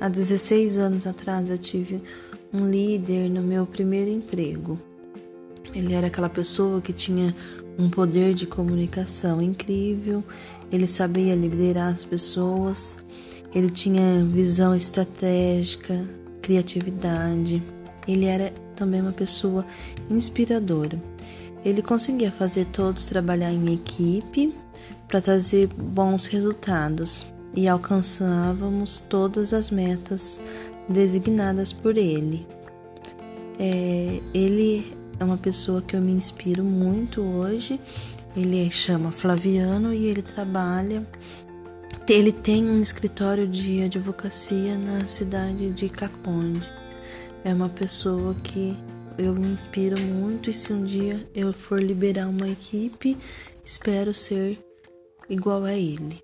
Há 16 anos atrás eu tive um líder no meu primeiro emprego. Ele era aquela pessoa que tinha um poder de comunicação incrível, ele sabia liderar as pessoas, ele tinha visão estratégica, criatividade. Ele era também uma pessoa inspiradora. Ele conseguia fazer todos trabalhar em equipe para trazer bons resultados e alcançávamos todas as metas designadas por ele. É, ele é uma pessoa que eu me inspiro muito hoje. Ele chama Flaviano e ele trabalha. Ele tem um escritório de advocacia na cidade de Caconde. É uma pessoa que eu me inspiro muito e se um dia eu for liberar uma equipe, espero ser igual a ele.